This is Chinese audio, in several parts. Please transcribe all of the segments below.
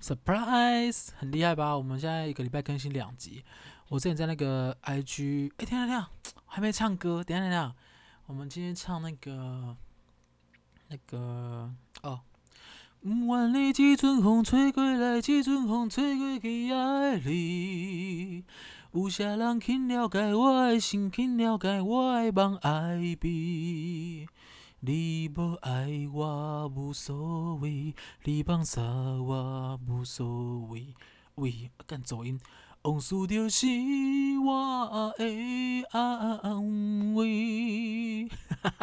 Surprise，很厉害吧？我们现在一个礼拜更新两集。我之前在那个 IG，哎，等下等，还没唱歌，等下等下，我们今天唱那个那个哦。万里几阵风吹过来，几阵风吹过去爱你。有些人肯了解我的心，肯了解我的梦爱比。你不爱我无所谓，你放洒我无所谓。喂，干走音，往事就是我的安慰。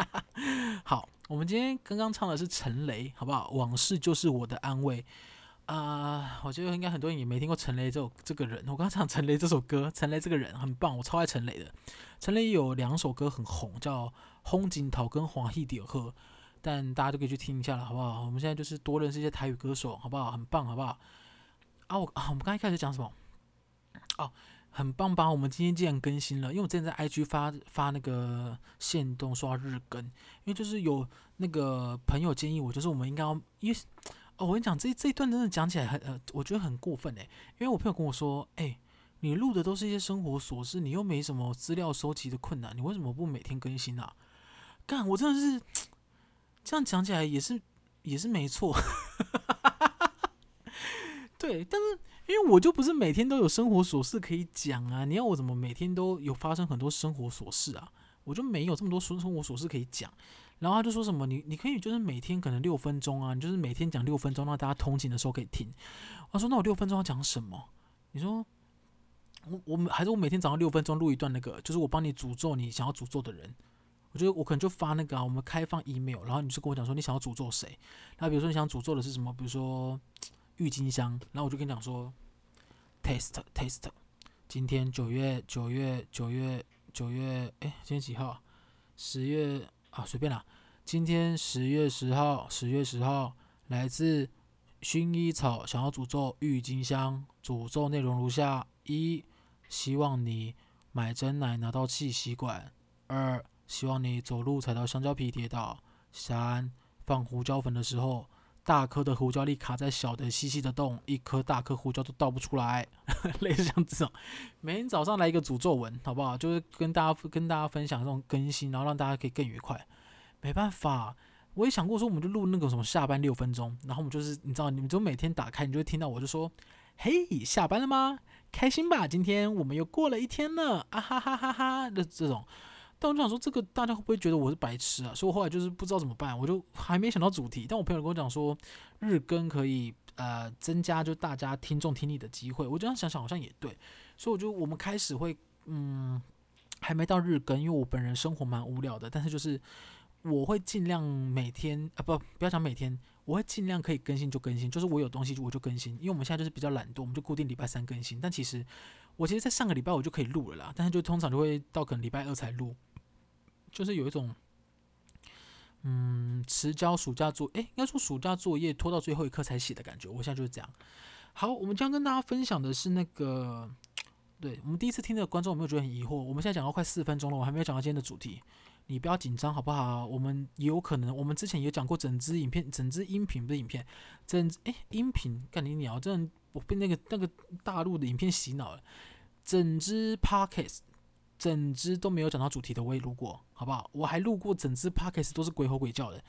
好。我们今天刚刚唱的是陈雷，好不好？往事就是我的安慰啊、我觉得应该很多人也没听过陈雷这首这个人。我刚刚唱陈雷这首歌，陈雷这个人很棒，我超爱陈雷的。陈雷有两首歌很红，叫《风景桃》跟《欢喜着好》，但大家都可以去听一下了，好不好？我们现在就是多认识一些台语歌手，好不好？很棒，好不好？啊，我啊，我们刚一开始讲什么？哦。很棒吧？我们今天既然更新了，因为我之前在 IG 发发那个线动刷日更，因为就是有那个朋友建议我，就是我们应该要，因为哦，我跟你讲，这这一段真的讲起来很呃，我觉得很过分诶，因为我朋友跟我说，诶，你录的都是一些生活琐事，你又没什么资料收集的困难，你为什么不每天更新啊？干，我真的是这样讲起来也是也是没错，对，但是。因为我就不是每天都有生活琐事可以讲啊！你要我怎么每天都有发生很多生活琐事啊？我就没有这么多生生活琐事可以讲。然后他就说什么你你可以就是每天可能六分钟啊，你就是每天讲六分钟，让大家通勤的时候可以听。我说那我六分钟要讲什么？你说我我们还是我每天早上六分钟录一段那个，就是我帮你诅咒你想要诅咒的人。我觉得我可能就发那个啊，我们开放 email，然后你就跟我讲说你想要诅咒谁？那比如说你想诅咒的是什么？比如说。郁金香，然后我就跟你讲说，taste taste，今天九月九月九月九月，哎，今天几号？十月啊，随便啦。今天十月十号，十月十号，来自薰衣草，想要诅咒郁金香，诅咒内容如下：一，希望你买真奶拿到气吸管；二，希望你走路踩到香蕉皮跌倒；三，放胡椒粉的时候。大颗的胡椒粒卡在小的细细的洞，一颗大颗胡椒都倒不出来，类似像这样子。每天早上来一个诅咒文，好不好？就是跟大家跟大家分享这种更新，然后让大家可以更愉快。没办法，我也想过说，我们就录那个什么下班六分钟，然后我们就是你知道，你们就每天打开，你就会听到我就说：“嘿，下班了吗？开心吧？今天我们又过了一天了，啊哈哈哈哈的这种。”但我就想说，这个大家会不会觉得我是白痴啊？所以我后来就是不知道怎么办，我就还没想到主题。但我朋友跟我讲说，日更可以呃增加就大家听众听你的机会。我这样想想好像也对，所以我就我们开始会嗯还没到日更，因为我本人生活蛮无聊的。但是就是我会尽量每天啊不不要讲每天，我会尽量可以更新就更新，就是我有东西我就更新。因为我们现在就是比较懒惰，我们就固定礼拜三更新。但其实我其实，在上个礼拜我就可以录了啦，但是就通常就会到可能礼拜二才录。就是有一种，嗯，迟交暑假作，诶，应该说暑假作业拖到最后一刻才写的感觉。我现在就是这样。好，我们将跟大家分享的是那个，对，我们第一次听的观众有没有觉得很疑惑？我们现在讲到快四分钟了，我还没有讲到今天的主题，你不要紧张好不好？我们也有可能，我们之前也讲过整支影片、整支音频不是影片，整诶音频，干你鸟，真的我被那个那个大陆的影片洗脑了，整支 Podcast。整支都没有讲到主题的，我也录过，好不好？我还录过整支 podcast 都是鬼吼鬼叫的，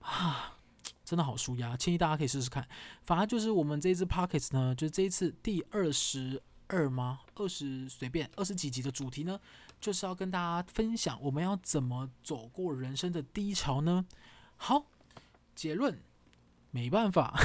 啊，真的好舒压，建议大家可以试试看。反而就是我们这一支 podcast 呢，就是这一次第二十二吗？二十随便二十几集的主题呢，就是要跟大家分享我们要怎么走过人生的低潮呢？好，结论，没办法，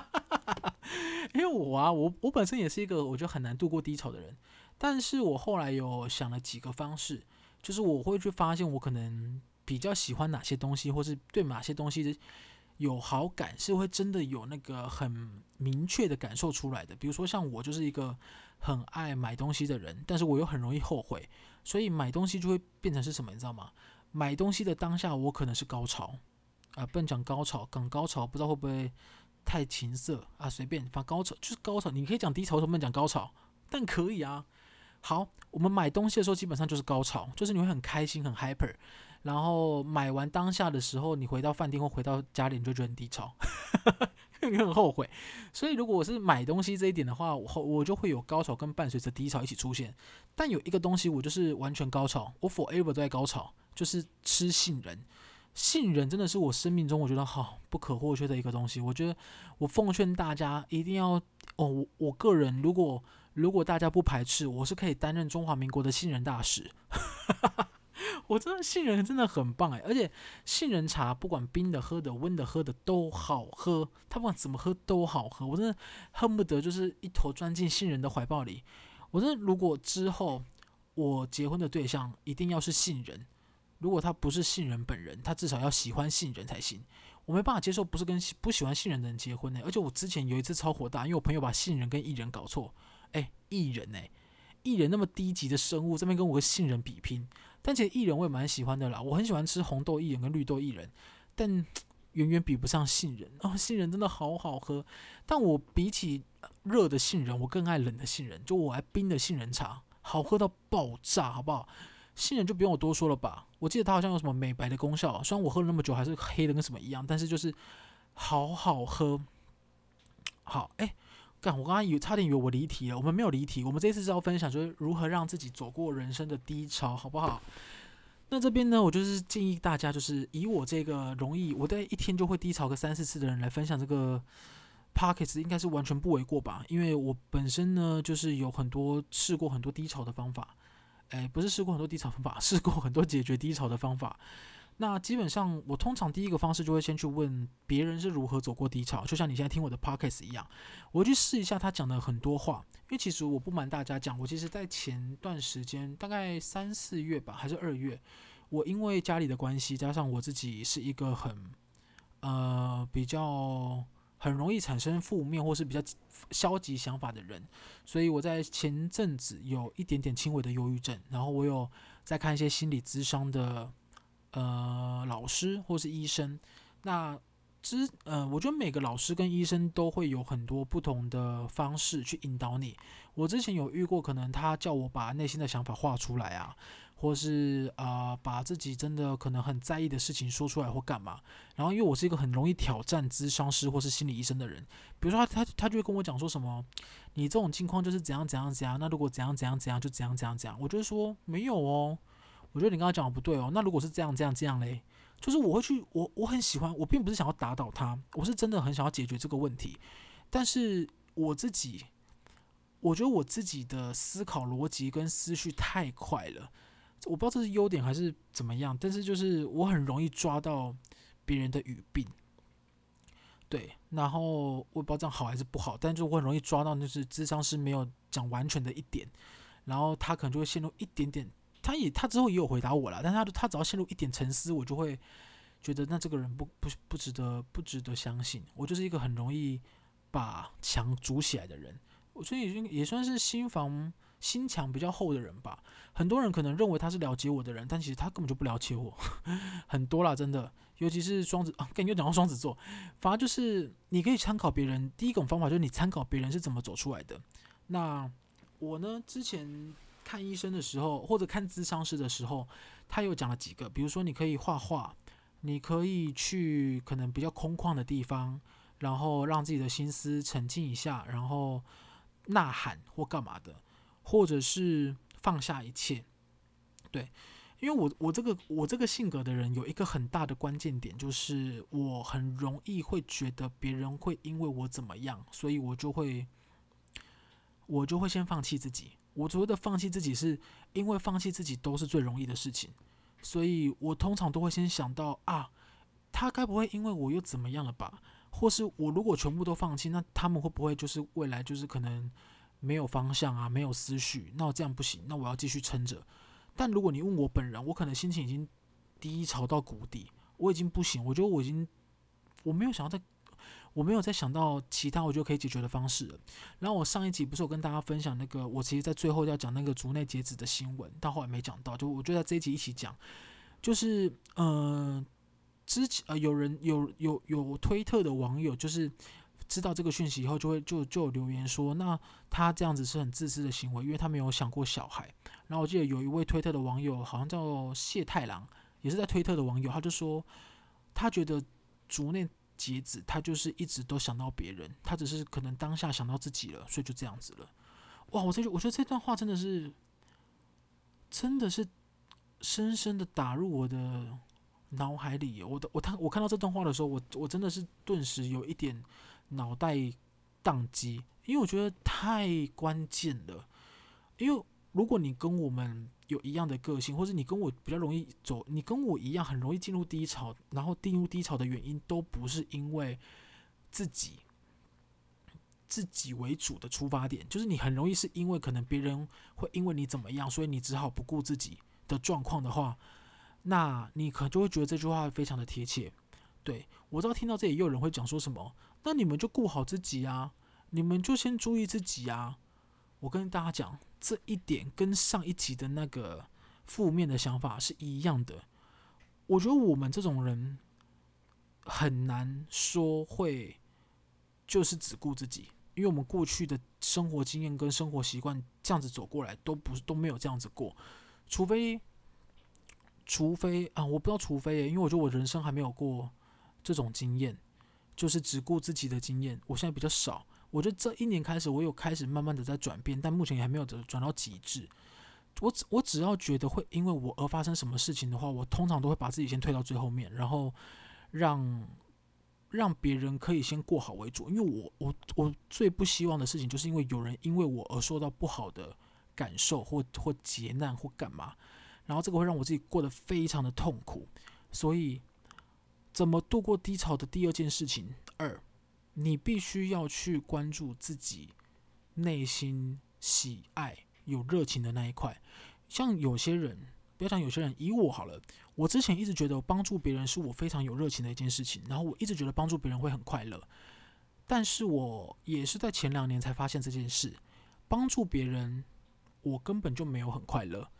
因为我啊，我我本身也是一个我觉得很难度过低潮的人。但是我后来有想了几个方式，就是我会去发现我可能比较喜欢哪些东西，或是对哪些东西有好感，是会真的有那个很明确的感受出来的。比如说像我就是一个很爱买东西的人，但是我又很容易后悔，所以买东西就会变成是什么，你知道吗？买东西的当下我可能是高潮啊，不能讲高潮，讲高潮不知道会不会太情色啊？随便，反正高潮就是高潮，你可以讲低潮，不能讲高潮，但可以啊。好，我们买东西的时候基本上就是高潮，就是你会很开心、很 hyper，然后买完当下的时候，你回到饭店或回到家里，你就觉得很低潮，你 很后悔。所以如果我是买东西这一点的话，我我就会有高潮跟伴随着低潮一起出现。但有一个东西我就是完全高潮，我 forever 都在高潮，就是吃杏仁。杏仁真的是我生命中我觉得好不可或缺的一个东西。我觉得我奉劝大家一定要哦，我我个人如果如果大家不排斥，我是可以担任中华民国的杏仁大使。我真的杏仁真的很棒哎，而且杏仁茶不管冰的喝的、温的喝的都好喝，它不管怎么喝都好喝。我真的恨不得就是一头钻进杏仁的怀抱里。我真的如果之后我结婚的对象一定要是杏仁。如果他不是杏仁本人，他至少要喜欢杏仁才行。我没办法接受不是跟不喜欢杏仁的人结婚呢。而且我之前有一次超火大，因为我朋友把杏仁跟薏仁搞错。哎，薏仁哎，薏仁那么低级的生物，这边跟我个杏仁比拼。但其实薏仁我也蛮喜欢的啦，我很喜欢吃红豆薏仁跟绿豆薏仁，但 远远比不上杏仁。哦，杏仁真的好好喝。但我比起热的杏仁，我更爱冷的杏仁。就我爱冰的杏仁茶，好喝到爆炸，好不好？杏仁就不用我多说了吧，我记得它好像有什么美白的功效，虽然我喝了那么久还是黑的跟什么一样，但是就是好好喝。好，哎，干，我刚刚以为差点以为我离题了，我们没有离题，我们这次是要分享就是如何让自己走过人生的低潮，好不好？那这边呢，我就是建议大家就是以我这个容易，我在一天就会低潮个三四次的人来分享这个 Podcast 应该是完全不为过吧，因为我本身呢就是有很多试过很多低潮的方法。哎，不是试过很多低潮方法，试过很多解决低潮的方法。那基本上，我通常第一个方式就会先去问别人是如何走过低潮，就像你现在听我的 podcast 一样，我去试一下他讲的很多话。因为其实我不瞒大家讲，我其实在前段时间，大概三四月吧，还是二月，我因为家里的关系，加上我自己是一个很呃比较。很容易产生负面或是比较消极想法的人，所以我在前阵子有一点点轻微的忧郁症，然后我有在看一些心理咨商的呃老师或是医生。那之呃，我觉得每个老师跟医生都会有很多不同的方式去引导你。我之前有遇过，可能他叫我把内心的想法画出来啊。或是啊、呃，把自己真的可能很在意的事情说出来或干嘛，然后因为我是一个很容易挑战咨商师或是心理医生的人，比如说他他他就会跟我讲说什么，你这种情况就是怎样怎样怎样，那如果怎样怎样怎样就怎样怎样怎样，我就说没有哦，我觉得你刚刚讲的不对哦，那如果是这样这样这样嘞，就是我会去我我很喜欢，我并不是想要打倒他，我是真的很想要解决这个问题，但是我自己，我觉得我自己的思考逻辑跟思绪太快了。我不知道这是优点还是怎么样，但是就是我很容易抓到别人的语病，对，然后我不知道这样好还是不好，但是我很容易抓到就是智商是没有讲完全的一点，然后他可能就会陷入一点点，他也他之后也有回答我了，但他他只要陷入一点沉思，我就会觉得那这个人不不不值得不值得相信，我就是一个很容易把墙筑起来的人，我所以已经也算是心防。心墙比较厚的人吧，很多人可能认为他是了解我的人，但其实他根本就不了解我，很多啦，真的，尤其是双子啊，跟你又讲到双子座，反而就是你可以参考别人，第一种方法就是你参考别人是怎么走出来的。那我呢，之前看医生的时候，或者看咨商师的时候，他又讲了几个，比如说你可以画画，你可以去可能比较空旷的地方，然后让自己的心思沉静一下，然后呐喊或干嘛的。或者是放下一切，对，因为我我这个我这个性格的人有一个很大的关键点，就是我很容易会觉得别人会因为我怎么样，所以我就会我就会先放弃自己。我所谓的放弃自己，是因为放弃自己都是最容易的事情，所以我通常都会先想到啊，他该不会因为我又怎么样了吧？或是我如果全部都放弃，那他们会不会就是未来就是可能？没有方向啊，没有思绪，那我这样不行，那我要继续撑着。但如果你问我本人，我可能心情已经低潮到谷底，我已经不行，我觉得我已经我没有想要再，我没有再想到其他我就可以解决的方式了。然后我上一集不是有跟大家分享那个，我其实在最后要讲那个竹内结子的新闻，但后来没讲到，就我就在这一集一起讲，就是嗯、之前呃有人有有有推特的网友就是。知道这个讯息以后，就会就就留言说，那他这样子是很自私的行为，因为他没有想过小孩。然后我记得有一位推特的网友，好像叫谢太郎，也是在推特的网友，他就说他觉得竹内结子他就是一直都想到别人，他只是可能当下想到自己了，所以就这样子了。哇，我这我觉得这段话真的是，真的是深深的打入我的脑海里。我的我看我看到这段话的时候，我我真的是顿时有一点脑袋宕机，因为我觉得太关键了。因为如果你跟我们有一样的个性，或者你跟我比较容易走，你跟我一样很容易进入低潮，然后进入低潮的原因都不是因为自己。自己为主的出发点，就是你很容易是因为可能别人会因为你怎么样，所以你只好不顾自己的状况的话，那你可能就会觉得这句话非常的贴切。对，我知道听到这里也有人会讲说什么，那你们就顾好自己啊，你们就先注意自己啊。我跟大家讲，这一点跟上一集的那个负面的想法是一样的。我觉得我们这种人很难说会就是只顾自己。因为我们过去的生活经验跟生活习惯这样子走过来，都不是都没有这样子过，除非，除非啊，我不知道，除非，因为我觉得我人生还没有过这种经验，就是只顾自己的经验，我现在比较少。我觉得这一年开始，我有开始慢慢的在转变，但目前也还没有转到极致。我只我只要觉得会因为我而发生什么事情的话，我通常都会把自己先推到最后面，然后让。让别人可以先过好为主，因为我我我最不希望的事情，就是因为有人因为我而受到不好的感受或或劫难或干嘛，然后这个会让我自己过得非常的痛苦。所以，怎么度过低潮的第二件事情，二，你必须要去关注自己内心喜爱、有热情的那一块。像有些人，不要讲有些人，以我好了。我之前一直觉得帮助别人是我非常有热情的一件事情，然后我一直觉得帮助别人会很快乐，但是我也是在前两年才发现这件事，帮助别人我根本就没有很快乐，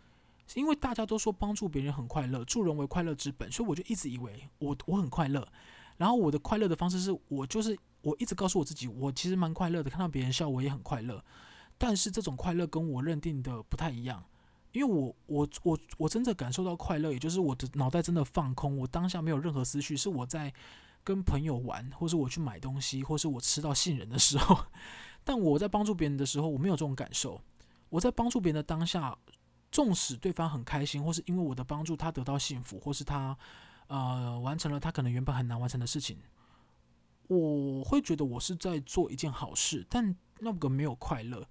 因为大家都说帮助别人很快乐，助人为快乐之本，所以我就一直以为我我很快乐，然后我的快乐的方式是我就是我一直告诉我自己，我其实蛮快乐的，看到别人笑我也很快乐，但是这种快乐跟我认定的不太一样。因为我我我我真的感受到快乐，也就是我的脑袋真的放空，我当下没有任何思绪，是我在跟朋友玩，或是我去买东西，或是我吃到杏仁的时候。但我在帮助别人的时候，我没有这种感受。我在帮助别人的当下，纵使对方很开心，或是因为我的帮助他得到幸福，或是他呃完成了他可能原本很难完成的事情，我会觉得我是在做一件好事，但那个没有快乐。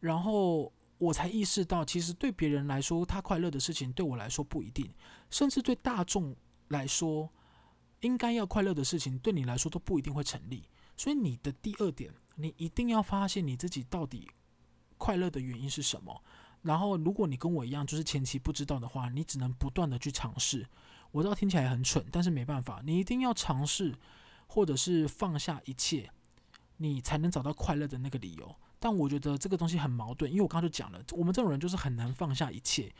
然后。我才意识到，其实对别人来说，他快乐的事情，对我来说不一定；甚至对大众来说，应该要快乐的事情，对你来说都不一定会成立。所以，你的第二点，你一定要发现你自己到底快乐的原因是什么。然后，如果你跟我一样，就是前期不知道的话，你只能不断的去尝试。我知道听起来很蠢，但是没办法，你一定要尝试，或者是放下一切，你才能找到快乐的那个理由。但我觉得这个东西很矛盾，因为我刚刚就讲了，我们这种人就是很难放下一切，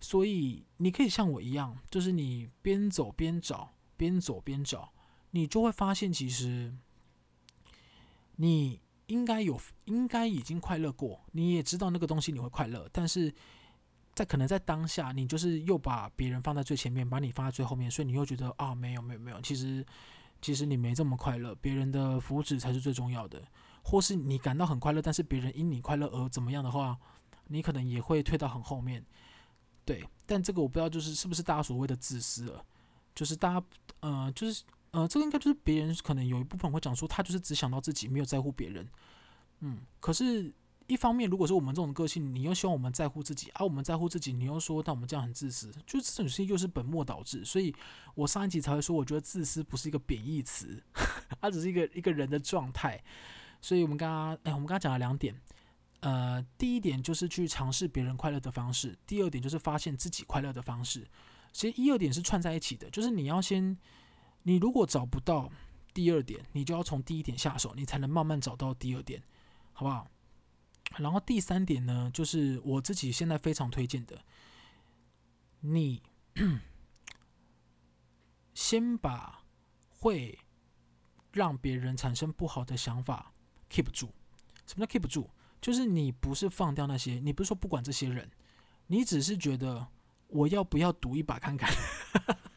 所以你可以像我一样，就是你边走边找，边走边找，你就会发现其实你应该有，应该已经快乐过，你也知道那个东西你会快乐，但是在可能在当下，你就是又把别人放在最前面，把你放在最后面，所以你又觉得啊，没有没有没有，其实其实你没这么快乐，别人的福祉才是最重要的。或是你感到很快乐，但是别人因你快乐而怎么样的话，你可能也会退到很后面。对，但这个我不知道，就是是不是大家所谓的自私了？就是大家，呃，就是呃，这个应该就是别人可能有一部分会讲说，他就是只想到自己，没有在乎别人。嗯，可是，一方面，如果说我们这种个性，你又希望我们在乎自己，而、我们在乎自己，你又说，但我们这样很自私，就这种事情又是本末倒置。所以我上一集才会说，我觉得自私不是一个贬义词，它只是一个一个人的状态。所以我们刚刚，哎，我们刚刚讲了两点，呃，第一点就是去尝试别人快乐的方式，第二点就是发现自己快乐的方式。其实一二点是串在一起的，就是你要先，你如果找不到第二点，你就要从第一点下手，你才能慢慢找到第二点，好不好？然后第三点呢，就是我自己现在非常推荐的，你 先把会让别人产生不好的想法。keep 住，什么叫 keep 住？就是你不是放掉那些，你不是说不管这些人，你只是觉得我要不要赌一把看看？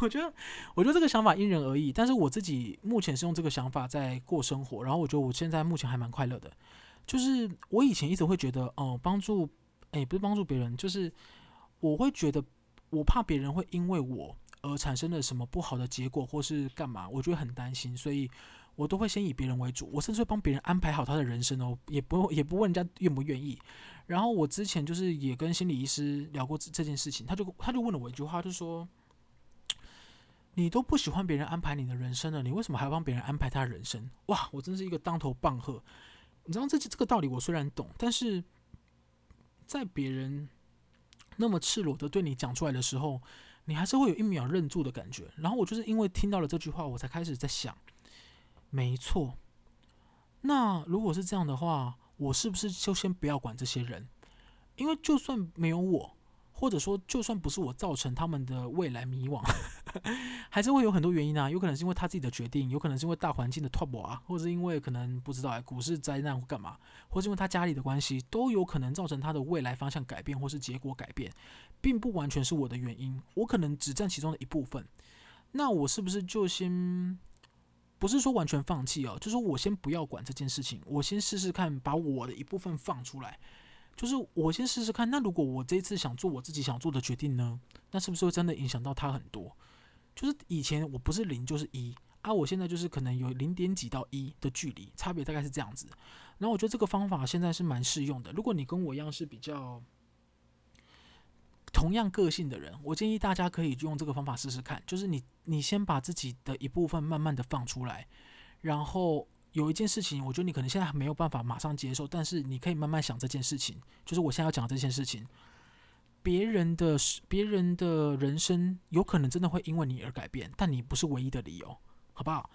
我觉得，我觉得这个想法因人而异。但是我自己目前是用这个想法在过生活，然后我觉得我现在目前还蛮快乐的。就是我以前一直会觉得，哦、帮助，哎，不是帮助别人，就是我会觉得我怕别人会因为我而产生了什么不好的结果，或是干嘛，我觉得很担心，所以我都会先以别人为主。我甚至会帮别人安排好他的人生哦，也不也不问人家愿不愿意。然后我之前就是也跟心理医师聊过这这件事情，他就他就问了我一句话，就说。你都不喜欢别人安排你的人生了，你为什么还要帮别人安排他人生？哇，我真是一个当头棒喝！你知道这这个道理，我虽然懂，但是在别人那么赤裸的对你讲出来的时候，你还是会有一秒愣住的感觉。然后我就是因为听到了这句话，我才开始在想，没错，那如果是这样的话，我是不是就先不要管这些人？因为就算没有我。或者说，就算不是我造成他们的未来迷惘，还是会有很多原因啊。有可能是因为他自己的决定，有可能是因为大环境的突破啊，或者是因为可能不知道哎，股市灾难或干嘛，或是因为他家里的关系，都有可能造成他的未来方向改变或是结果改变，并不完全是我的原因，我可能只占其中的一部分。那我是不是就先不是说完全放弃哦，就是说我先不要管这件事情，我先试试看，把我的一部分放出来。就是我先试试看，那如果我这一次想做我自己想做的决定呢？那是不是会真的影响到他很多？就是以前我不是零就是一啊，我现在就是可能有零点几到一的距离，差别大概是这样子。然后我觉得这个方法现在是蛮适用的。如果你跟我一样是比较同样个性的人，我建议大家可以用这个方法试试看。就是你你先把自己的一部分慢慢的放出来，然后。有一件事情，我觉得你可能现在还没有办法马上接受，但是你可以慢慢想这件事情。就是我现在要讲的这件事情，别人的别人的人生有可能真的会因为你而改变，但你不是唯一的理由，好不好？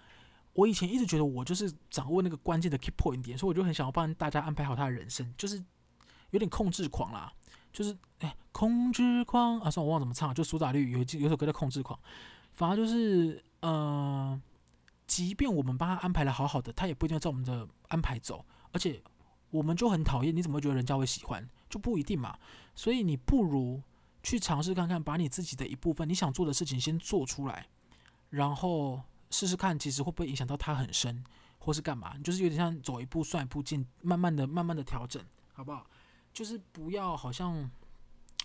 我以前一直觉得我就是掌握那个关键的 key point 点，所以我就很想要帮大家安排好他的人生，就是有点控制狂啦，就是哎，控制狂啊！算，我忘了怎么唱，就苏打绿有一有首歌叫《控制狂》，反而就是嗯。即便我们帮他安排的好好的，他也不一定要照我们的安排走，而且我们就很讨厌，你怎么会觉得人家会喜欢？就不一定嘛。所以你不如去尝试看看，把你自己的一部分你想做的事情先做出来，然后试试看，其实会不会影响到他很深，或是干嘛？就是有点像走一步算一步进，慢慢的、慢慢的调整，好不好？就是不要好像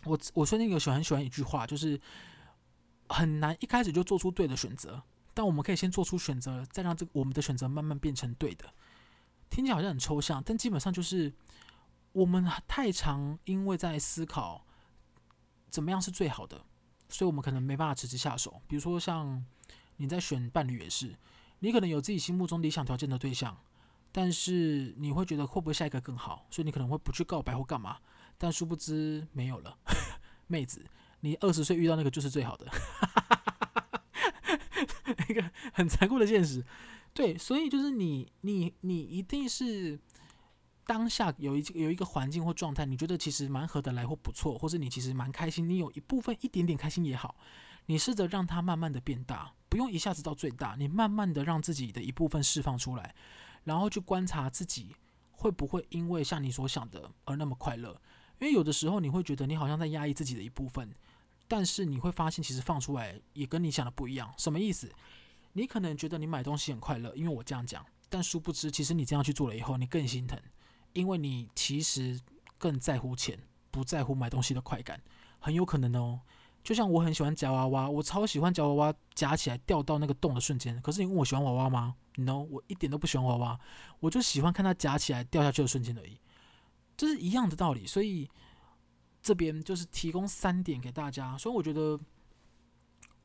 我我说那个喜欢很喜欢一句话，就是很难一开始就做出对的选择。但我们可以先做出选择，再让这个我们的选择慢慢变成对的。听起来好像很抽象，但基本上就是我们太常因为在思考怎么样是最好的，所以我们可能没办法直接下手。比如说像你在选伴侣也是，你可能有自己心目中理想条件的对象，但是你会觉得会不会下一个更好，所以你可能会不去告白或干嘛，但殊不知没有了，妹子，你二十岁遇到那个就是最好的。一个很残酷的现实，对，所以就是你，你，你一定是当下有一有一个环境或状态，你觉得其实蛮合得来或不错，或者你其实蛮开心，你有一部分一点点开心也好，你试着让它慢慢的变大，不用一下子到最大，你慢慢的让自己的一部分释放出来，然后去观察自己会不会因为像你所想的而那么快乐，因为有的时候你会觉得你好像在压抑自己的一部分。但是你会发现，其实放出来也跟你想的不一样。什么意思？你可能觉得你买东西很快乐，因为我这样讲。但殊不知，其实你这样去做了以后，你更心疼，因为你其实更在乎钱，不在乎买东西的快感。很有可能哦。就像我很喜欢夹娃娃，我超喜欢夹娃娃夹起来掉到那个洞的瞬间。可是你问我喜欢娃娃吗？No，我一点都不喜欢娃娃，我就喜欢看它夹起来掉下去的瞬间而已。这是一样的道理，所以。这边就是提供三点给大家，所以我觉得，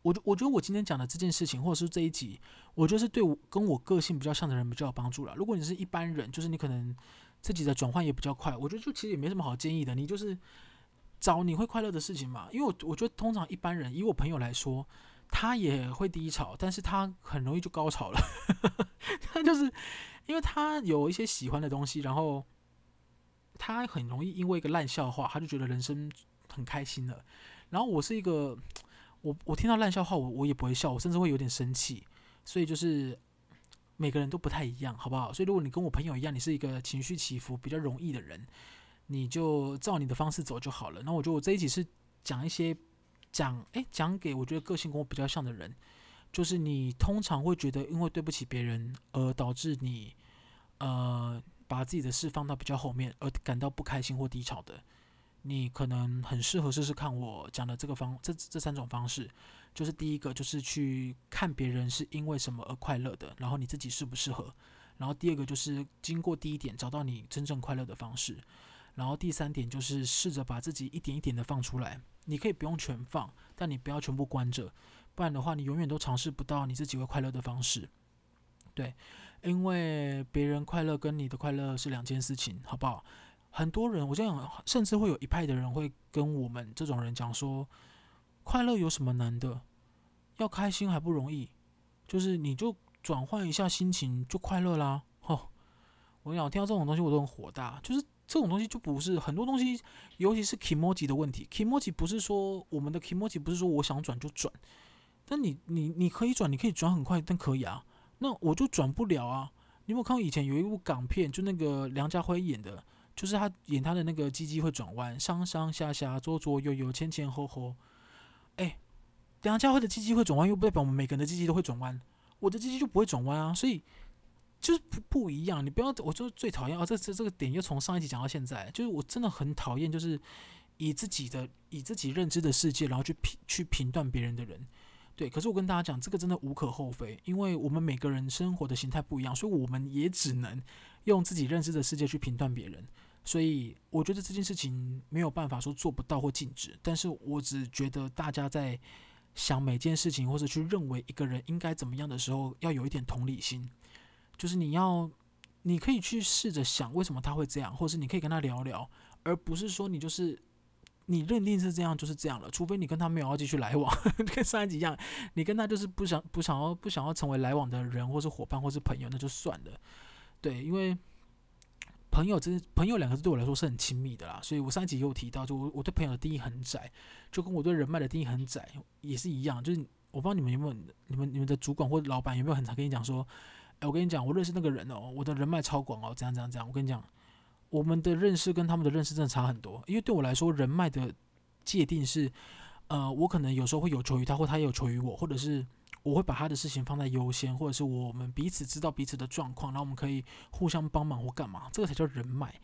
我我觉得我今天讲的这件事情，或者是这一集，我觉得是对我跟我个性比较像的人比较有帮助了。如果你是一般人，就是你可能自己的转换也比较快，我觉得就其实也没什么好建议的，你就是找你会快乐的事情嘛。因为我我觉得通常一般人，以我朋友来说，他也会低潮，但是他很容易就高潮了，他就是因为他有一些喜欢的东西，然后。他很容易因为一个烂笑话，他就觉得人生很开心了。然后我是一个，我我听到烂笑话，我我也不会笑，我甚至会有点生气。所以就是每个人都不太一样，好不好？所以如果你跟我朋友一样，你是一个情绪起伏比较容易的人，你就照你的方式走就好了。那我觉得我这一集是讲一些讲，诶，讲给我觉得个性跟我比较像的人，就是你通常会觉得因为对不起别人而导致你，呃，把自己的事放到比较后面而感到不开心或低潮的，你可能很适合试试看我讲的这个方这这三种方式，就是第一个就是去看别人是因为什么而快乐的，然后你自己适不适合，然后第二个就是经过第一点找到你真正快乐的方式。然后第三点就是试着把自己一点一点的放出来，你可以不用全放，但你不要全部关着，不然的话你永远都尝试不到你自己会快乐的方式。对，因为别人快乐跟你的快乐是两件事情，好不好？很多人，我这样，甚至会有一派的人会跟我们这种人讲说，快乐有什么难的？要开心还不容易，就是你就转换一下心情就快乐啦。吼，我跟你讲，听到这种东西我都很火大，就是。这种东西就不是很多东西，尤其是 kimoji 的问题。kimoji 不是说我们的 kimoji 不是说我想转就转，但你你你可以转，你可以转很快，但可以啊。那我就转不了啊。你有没有看过以前有一部港片，就那个梁家辉演的，就是他演他的那个鸡鸡会转弯，上上下下，左左右右，前前后后。哎，梁家辉的鸡鸡会转弯，又不代表我们每个人的鸡鸡都会转弯。我的鸡鸡就不会转弯啊，所以。就是不不一样，你不要，我就最讨厌啊！这这这个点又从上一集讲到现在，就是我真的很讨厌，就是以自己的以自己认知的世界，然后去评去评断别人的人，对。可是我跟大家讲，这个真的无可厚非，因为我们每个人生活的形态不一样，所以我们也只能用自己认知的世界去评断别人。所以我觉得这件事情没有办法说做不到或禁止，但是我只觉得大家在想每件事情或者去认为一个人应该怎么样的时候，要有一点同理心。就是你要，你可以去试着想为什么他会这样，或者是你可以跟他聊聊，而不是说你就是你认定是这样就是这样了。除非你跟他没有要继续来往，跟上一集一样，你跟他就是不想不想要不想要成为来往的人，或是伙伴，或是朋友，那就算了。对，因为朋友这朋友两个字对我来说是很亲密的啦，所以我上一集也有提到，就我我对朋友的定义很窄，就跟我对人脉的定义很窄也是一样。就是我不知道你们有没有，你们你们的主管或者老板有没有很常跟你讲说。哎，我跟你讲，我认识那个人哦，我的人脉超广哦，这样这样这样。我跟你讲，我们的认识跟他们的认识真的差很多。因为对我来说，人脉的界定是，呃，我可能有时候会有求于他，或他有求于我，或者是我会把他的事情放在优先，或者是我们彼此知道彼此的状况，然后我们可以互相帮忙或干嘛，这个才叫人脉。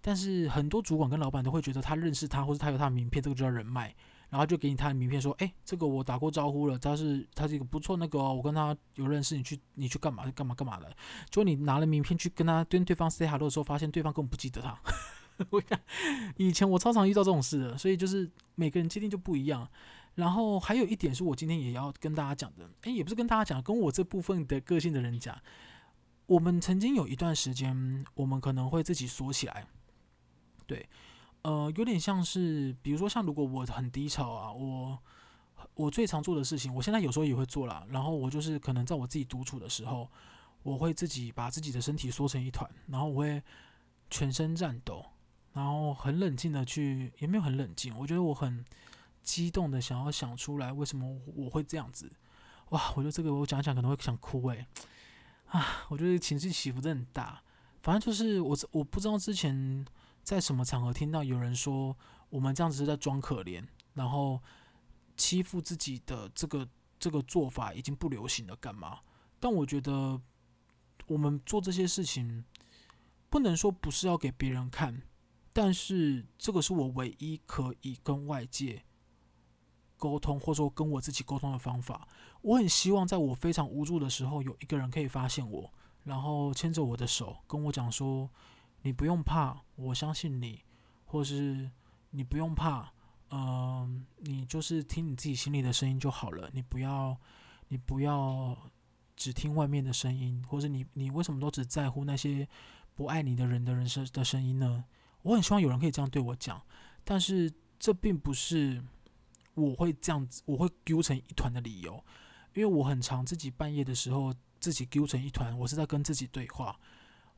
但是很多主管跟老板都会觉得他认识他，或者他有他的名片，这个就叫人脉。然后就给你他的名片，说：“哎，这个我打过招呼了，他是他是一个不错那个，我跟他有认识，你去你去干嘛干嘛干嘛的。”结果你拿了名片去跟他跟对方 say hello 的时候，发现对方根本不记得他。我想以前我超常遇到这种事的，所以就是每个人界定就不一样。然后还有一点是我今天也要跟大家讲的，哎，也不是跟大家讲，跟我这部分的个性的人讲，我们曾经有一段时间，我们可能会自己锁起来，对。呃，有点像是，比如说像如果我很低潮啊，我我最常做的事情，我现在有时候也会做啦。然后我就是可能在我自己独处的时候，我会自己把自己的身体缩成一团，然后我会全身颤抖，然后很冷静的去，也没有很冷静，我觉得我很激动的想要想出来为什么我会这样子。哇，我觉得这个我讲讲可能会想哭诶。啊，我觉得情绪起伏真的很大。反正就是我我不知道之前。在什么场合听到有人说我们这样子是在装可怜，然后欺负自己的这个这个做法已经不流行了，干嘛？但我觉得我们做这些事情不能说不是要给别人看，但是这个是我唯一可以跟外界沟通，或者说跟我自己沟通的方法。我很希望在我非常无助的时候，有一个人可以发现我，然后牵着我的手跟我讲说。你不用怕，我相信你，或是你不用怕，嗯、你就是听你自己心里的声音就好了。你不要，你不要只听外面的声音，或者你你为什么都只在乎那些不爱你的人的人生的声音呢？我很希望有人可以这样对我讲，但是这并不是我会这样子，我会揪成一团的理由，因为我很常自己半夜的时候自己揪成一团，我是在跟自己对话。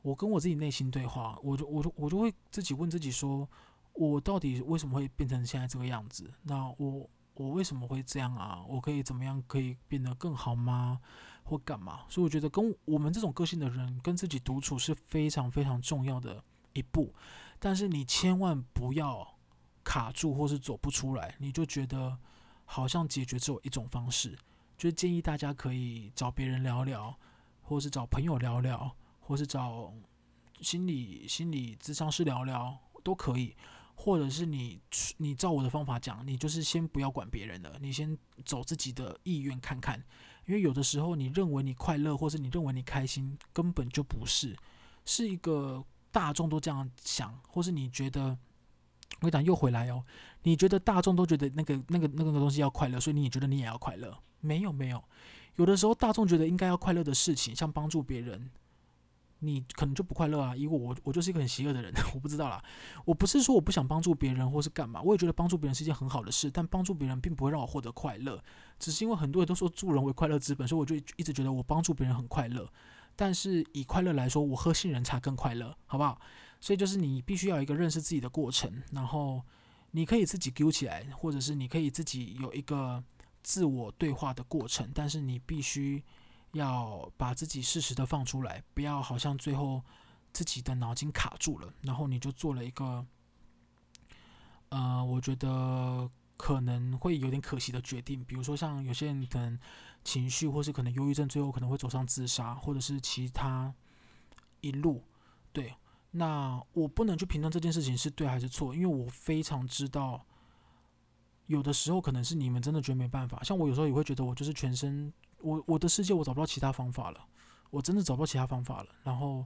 我跟我自己内心对话，我就我就我就会自己问自己说，我到底为什么会变成现在这个样子？那我我为什么会这样啊？我可以怎么样可以变得更好吗？或干嘛？所以我觉得跟我们这种个性的人跟自己独处是非常非常重要的一步，但是你千万不要卡住或是走不出来，你就觉得好像解决只有一种方式，就是建议大家可以找别人聊聊，或是找朋友聊聊，或是找心理心理咨商师聊聊都可以，或者是你你照我的方法讲，你就是先不要管别人了，你先走自己的意愿看看，因为有的时候你认为你快乐，或是你认为你开心，根本就不是，是一个大众都这样想，或是你觉得。我讲又回来哦，你觉得大众都觉得那个那个那个东西要快乐，所以你觉得你也要快乐？没有没有，有的时候大众觉得应该要快乐的事情，像帮助别人，你可能就不快乐啊。因为我我就是一个很邪恶的人，我不知道啦。我不是说我不想帮助别人或是干嘛，我也觉得帮助别人是一件很好的事，但帮助别人并不会让我获得快乐。只是因为很多人都说助人为快乐之本，所以我就一直觉得我帮助别人很快乐。但是以快乐来说，我喝杏仁茶更快乐，好不好？所以就是你必须要有一个认识自己的过程，然后你可以自己揪起来，或者是你可以自己有一个自我对话的过程，但是你必须要把自己适时的放出来，不要好像最后自己的脑筋卡住了，然后你就做了一个，呃，我觉得可能会有点可惜的决定，比如说像有些人可能情绪或是可能忧郁症，最后可能会走上自杀，或者是其他一路，对。那我不能去评论这件事情是对还是错，因为我非常知道，有的时候可能是你们真的觉得没办法。像我有时候也会觉得，我就是全身，我我的世界我找不到其他方法了，我真的找不到其他方法了。然后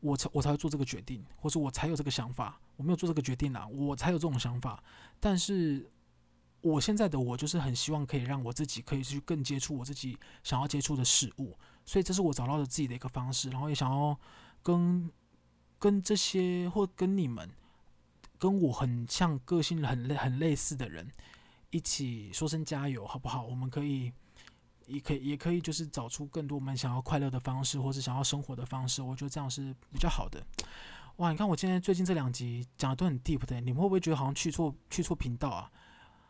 我才我才会做这个决定，或是我才有这个想法。我没有做这个决定啊，我才有这种想法。但是我现在的我就是很希望可以让我自己可以去更接触我自己想要接触的事物，所以这是我找到的自己的一个方式，然后也想要跟。跟这些或跟你们，跟我很像个性很类很类似的人，一起说声加油，好不好？我们可以，也可以，也可以，就是找出更多我们想要快乐的方式，或是想要生活的方式。我觉得这样是比较好的。哇，你看我今天最近这两集讲的都很 deep 的，你们会不会觉得好像去错去错频道啊？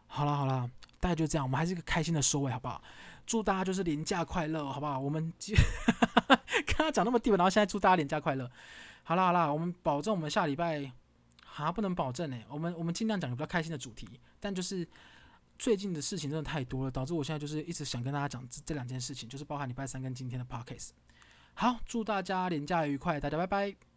好了好了，大概就这样，我们还是一个开心的收尾，好不好？祝大家就是连假快乐，好不好？我们 刚刚讲那么 deep，然后现在祝大家连假快乐。好啦好啦，我们保证我们下礼拜，好、啊、不能保证呢。我们我们尽量讲个比较开心的主题，但就是最近的事情真的太多了，导致我现在就是一直想跟大家讲这这两件事情，就是包含礼拜三跟今天的 podcast。好，祝大家连假愉快，大家拜拜。